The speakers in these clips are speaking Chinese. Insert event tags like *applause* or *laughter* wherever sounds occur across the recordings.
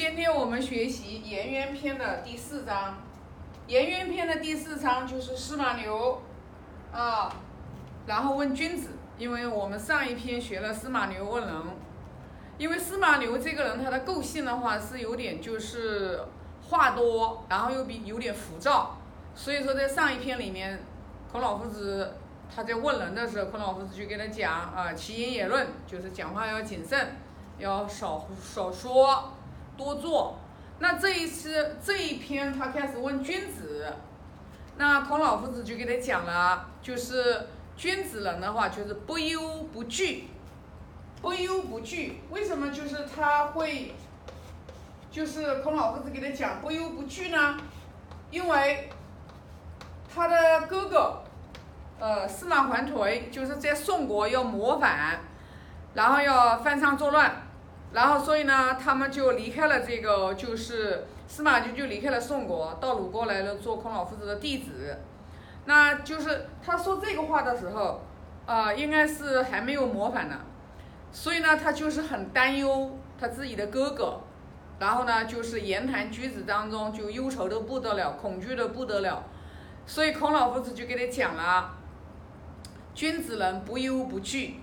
今天我们学习《颜渊篇》的第四章，《颜渊篇》的第四章就是司马牛啊，然后问君子，因为我们上一篇学了司马牛问人，因为司马牛这个人他的构性的话是有点就是话多，然后又比有点浮躁，所以说在上一篇里面，孔老夫子他在问人的时候，孔老夫子就跟他讲啊，其言也论，就是讲话要谨慎，要少少说。多做，那这一次这一篇他开始问君子，那孔老夫子就给他讲了，就是君子人的话就是不忧不惧，不忧不惧，为什么就是他会，就是孔老夫子给他讲不忧不惧呢？因为他的哥哥，呃司马桓颓就是在宋国要谋反，然后要犯上作乱。然后，所以呢，他们就离开了这个，就是司马懿就离开了宋国，到鲁国来了做孔老夫子的弟子。那就是他说这个话的时候，啊，应该是还没有谋反呢。所以呢，他就是很担忧他自己的哥哥，然后呢，就是言谈举止当中就忧愁的不得了，恐惧的不得了。所以孔老夫子就给他讲了：君子人不忧不惧。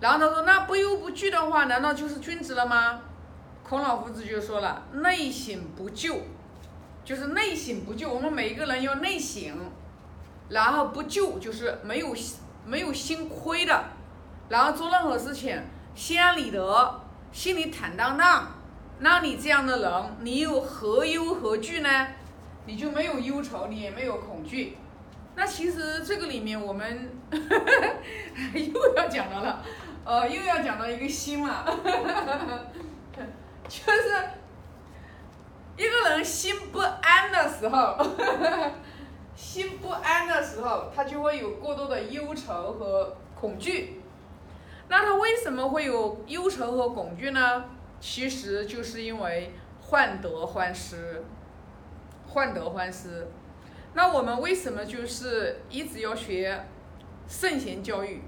然后他说：“那不忧不惧的话，难道就是君子了吗？”孔老夫子就说了：“内省不疚，就是内省不疚。我们每一个人要内省，然后不疚，就是没有没有心亏的，然后做任何事情心安理得，心里坦荡荡。那你这样的人，你又何忧何惧呢？你就没有忧愁，你也没有恐惧。那其实这个里面，我们 *laughs* 又要讲到了。”呃，又要讲到一个心了，*laughs* 就是一个人心不安的时候，*laughs* 心不安的时候，他就会有过多的忧愁和恐惧。那他为什么会有忧愁和恐惧呢？其实就是因为患得患失，患得患失。那我们为什么就是一直要学圣贤教育？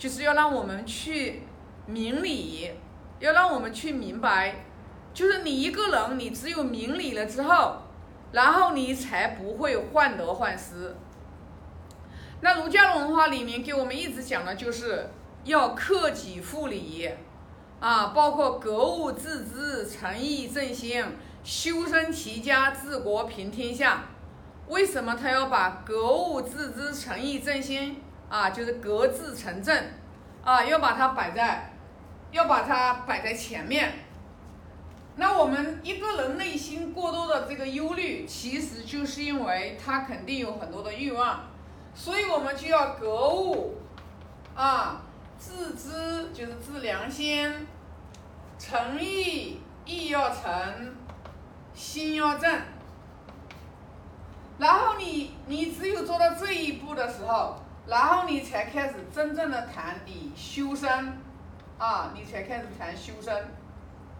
就是要让我们去明理，要让我们去明白，就是你一个人，你只有明理了之后，然后你才不会患得患失。那儒家文化里面给我们一直讲的就是要克己复礼，啊，包括格物致知、诚意正心、修身齐家治国平天下。为什么他要把格物致知、诚意正心？啊，就是格致成正，啊，要把它摆在，要把它摆在前面。那我们一个人内心过多的这个忧虑，其实就是因为他肯定有很多的欲望，所以我们就要格物，啊，自知就是自良心，诚意意要诚，心要正。然后你你只有做到这一步的时候。然后你才开始真正的谈你修身，啊，你才开始谈修身，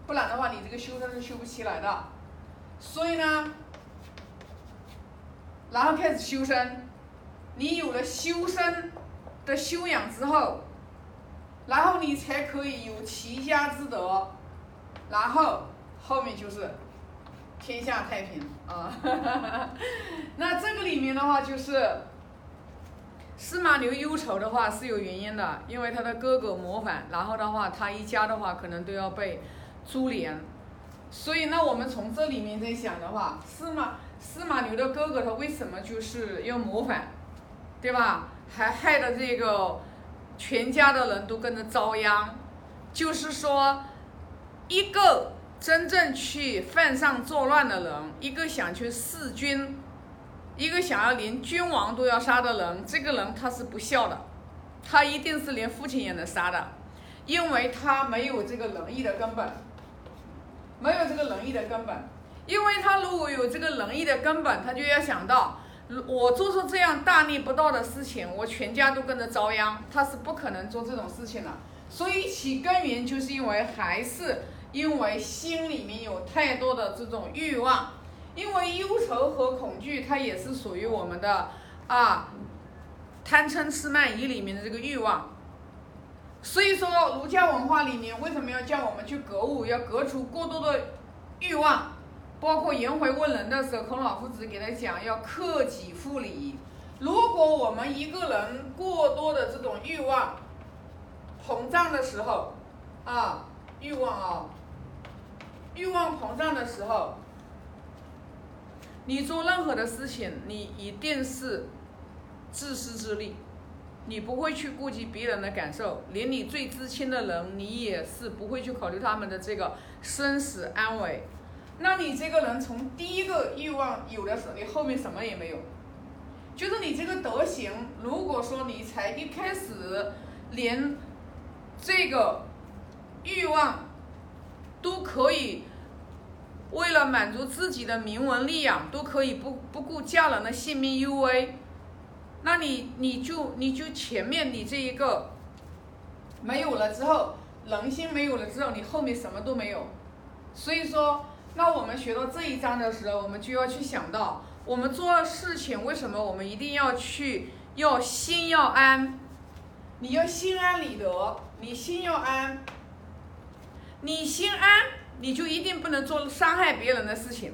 不然的话你这个修身是修不起来的。所以呢，然后开始修身，你有了修身的修养之后，然后你才可以有齐家之德，然后后面就是天下太平啊。*laughs* 那这个里面的话就是。司马牛忧愁的话是有原因的，因为他的哥哥谋反，然后的话他一家的话可能都要被株连，所以那我们从这里面在想的话，司马司马牛的哥哥他为什么就是要谋反，对吧？还害得这个全家的人都跟着遭殃，就是说一个真正去犯上作乱的人，一个想去弑君。一个想要连君王都要杀的人，这个人他是不孝的，他一定是连父亲也能杀的，因为他没有这个仁义的根本，没有这个仁义的根本，因为他如果有这个仁义的根本，他就要想到，我做出这样大逆不道的事情，我全家都跟着遭殃，他是不可能做这种事情的，所以其根源就是因为还是因为心里面有太多的这种欲望。因为忧愁和恐惧，它也是属于我们的啊贪嗔痴慢疑里面的这个欲望。所以说，儒家文化里面为什么要叫我们去格物，要格除过多的欲望，包括颜回问人的时候，孔老夫子给他讲要克己复礼。如果我们一个人过多的这种欲望膨胀的时候，啊，欲望啊，欲望膨胀的时候，你做任何的事情，你一定是自私自利。你不会去顾及别人的感受，连你最知亲的人，你也是不会去考虑他们的这个生死安危。那你这个人从第一个欲望有的时候，你后面什么也没有。就是你这个德行，如果说你才一开始连这个欲望都可以为了满足自己的名闻利养，都可以不不顾家人的性命幽危。那你你就你就前面你这一个没有了之后，人心没有了之后，你后面什么都没有。所以说，那我们学到这一章的时候，我们就要去想到，我们做事情为什么我们一定要去要心要安？你要心安理得，你心要安，你心安，你就一定不能做伤害别人的事情。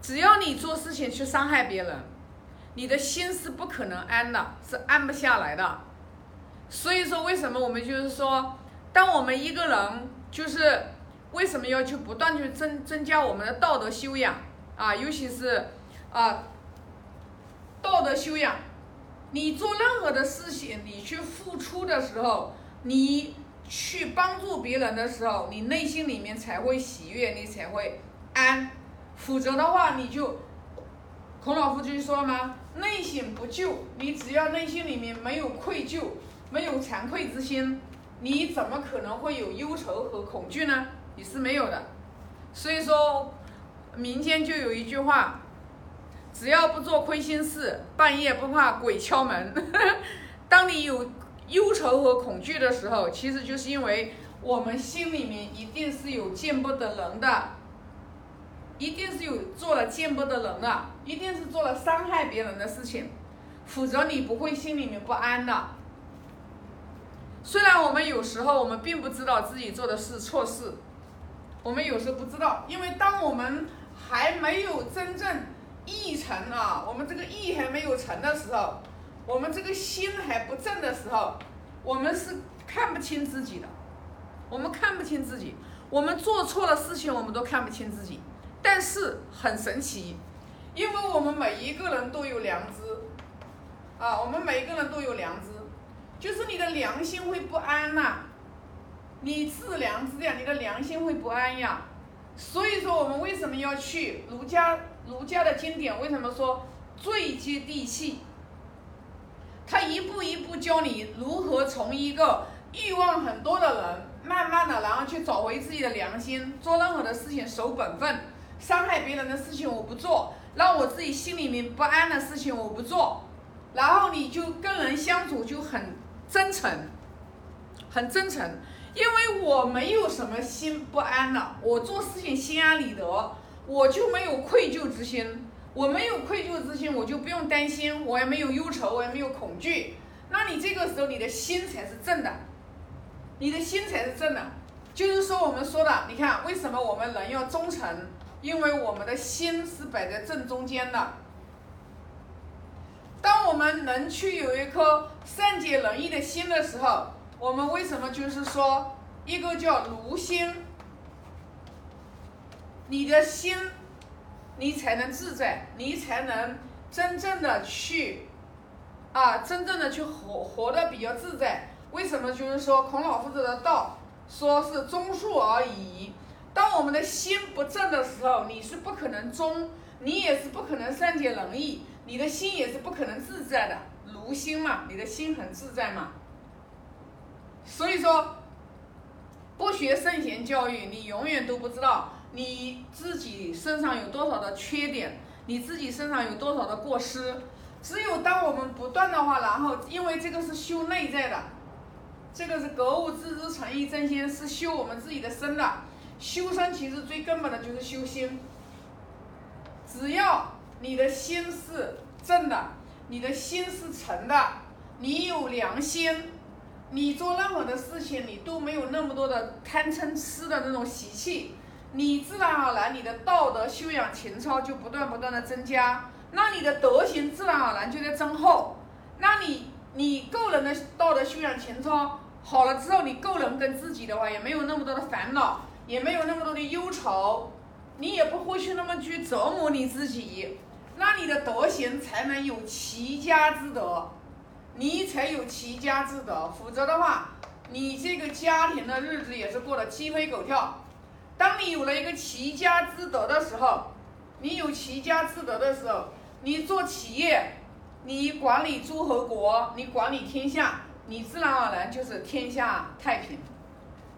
只要你做事情去伤害别人。你的心是不可能安的，是安不下来的。所以说，为什么我们就是说，当我们一个人就是为什么要去不断去增增加我们的道德修养啊？尤其是啊，道德修养。你做任何的事情，你去付出的时候，你去帮助别人的时候，你内心里面才会喜悦，你才会安。否则的话，你就。孔老夫子说了吗？内省不疚，你只要内心里面没有愧疚，没有惭愧之心，你怎么可能会有忧愁和恐惧呢？你是没有的。所以说，民间就有一句话：只要不做亏心事，半夜不怕鬼敲门。*laughs* 当你有忧愁和恐惧的时候，其实就是因为我们心里面一定是有见不得人的。一定是有做了见不得人的，一定是做了伤害别人的事情，否则你不会心里面不安的。虽然我们有时候我们并不知道自己做的是错事，我们有时候不知道，因为当我们还没有真正意成啊，我们这个意还没有成的时候，我们这个心还不正的时候，我们是看不清自己的，我们看不清自己，我们做错了事情，我们都看不清自己。但是很神奇，因为我们每一个人都有良知，啊，我们每一个人都有良知，就是你的良心会不安呐，你自良知呀，你的良心会不安呀。所以说，我们为什么要去儒家？儒家的经典为什么说最接地气？他一步一步教你如何从一个欲望很多的人，慢慢的，然后去找回自己的良心，做任何的事情守本分。伤害别人的事情我不做，让我自己心里面不安的事情我不做，然后你就跟人相处就很真诚，很真诚，因为我没有什么心不安的，我做事情心安理得，我就没有愧疚之心，我没有愧疚之心，我就不用担心，我也没有忧愁，我也没有恐惧，那你这个时候你的心才是正的，你的心才是正的，就是说我们说的，你看为什么我们人要忠诚？因为我们的心是摆在正中间的。当我们能去有一颗善解人意的心的时候，我们为什么就是说一个叫如心？你的心，你才能自在，你才能真正的去啊，真正的去活活得比较自在。为什么？就是说孔老夫子的道说是忠恕而已。当我们的心不正的时候，你是不可能忠，你也是不可能善解人意，你的心也是不可能自在的。如心嘛，你的心很自在嘛。所以说，不学圣贤教育，你永远都不知道你自己身上有多少的缺点，你自己身上有多少的过失。只有当我们不断的话，然后因为这个是修内在的，这个是格物致知、诚意正心，是修我们自己的身的。修身其实最根本的就是修心。只要你的心是正的，你的心是诚的，你有良心，你做任何的事情，你都没有那么多的贪嗔痴的那种习气，你自然而然你的道德修养情操就不断不断的增加，那你的德行自然而然就在增厚。那你你个人的道德修养情操好了之后，你个人跟自己的话也没有那么多的烦恼，也没有那么多的忧愁，你也不会去那么去折磨你自己，那你的德行才能有齐家之德。你才有齐家之德，否则的话，你这个家庭的日子也是过得鸡飞狗跳。当你有了一个齐家之德的时候，你有齐家之德的时候，你做企业，你管理诸侯国，你管理天下，你自然而然就是天下太平，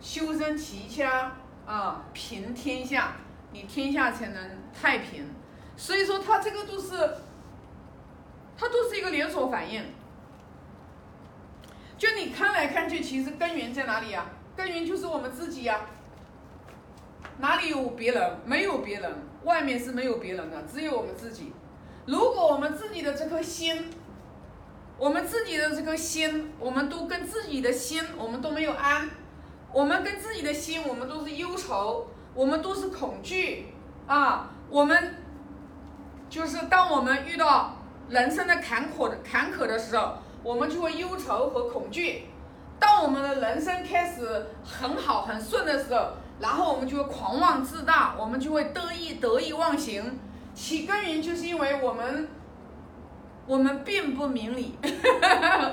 修身齐家啊，平天下，你天下才能太平。所以说，它这个都是，它都是一个连锁反应。就你看来看去，其实根源在哪里呀？根源就是我们自己呀。哪里有别人？没有别人，外面是没有别人的，只有我们自己。如果我们自己的这颗心，我们自己的这颗心，我们都跟自己的心，我们都没有安，我们跟自己的心，我们都是忧愁，我们都是恐惧啊。我们就是当我们遇到人生的坎坷的坎坷的时候。我们就会忧愁和恐惧。当我们的人生开始很好很顺的时候，然后我们就会狂妄自大，我们就会得意得意忘形。其根源就是因为我们，我们并不明理，*laughs*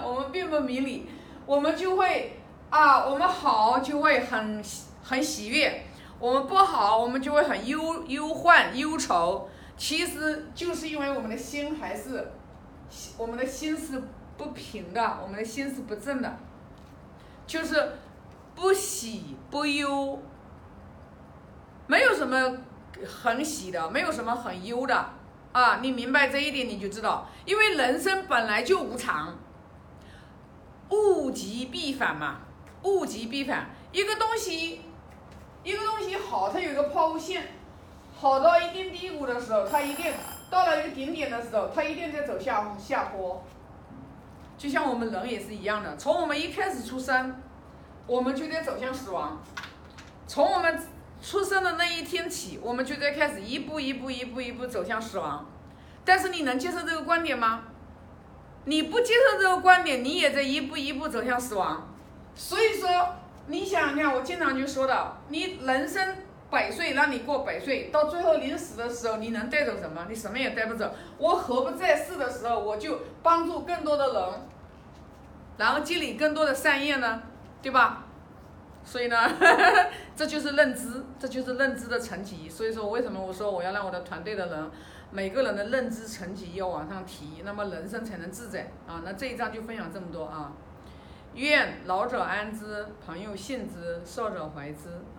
我们并不明理，我们就会啊，我们好就会很很喜悦，我们不好我们就会很忧忧患忧愁。其实就是因为我们的心还是，我们的心是。不平的，我们的心是不正的，就是不喜不忧，什么很喜的，没有什么很忧的啊！你明白这一点，你就知道，因为人生本来就无常，物极必反嘛，物极必反。一个东西，一个东西好，它有一个抛物线，好到一定低谷的时候，它一定到了一个顶点的时候，它一定在走下下坡。就像我们人也是一样的，从我们一开始出生，我们就得走向死亡。从我们出生的那一天起，我们就在开始一步一步、一步一步走向死亡。但是你能接受这个观点吗？你不接受这个观点，你也在一步一步走向死亡。所以说，你想想看，我经常就说的，你人生百岁，让你过百岁，到最后临死的时候，你能带走什么？你什么也带不走。我何不在世的时候，我就帮助更多的人。然后积累更多的善业呢，对吧？所以呢，*laughs* 这就是认知，这就是认知的层级。所以说，为什么我说我要让我的团队的人，每个人的认知层级要往上提，那么人生才能自在啊？那这一章就分享这么多啊。愿老者安之，朋友信之，少者怀之。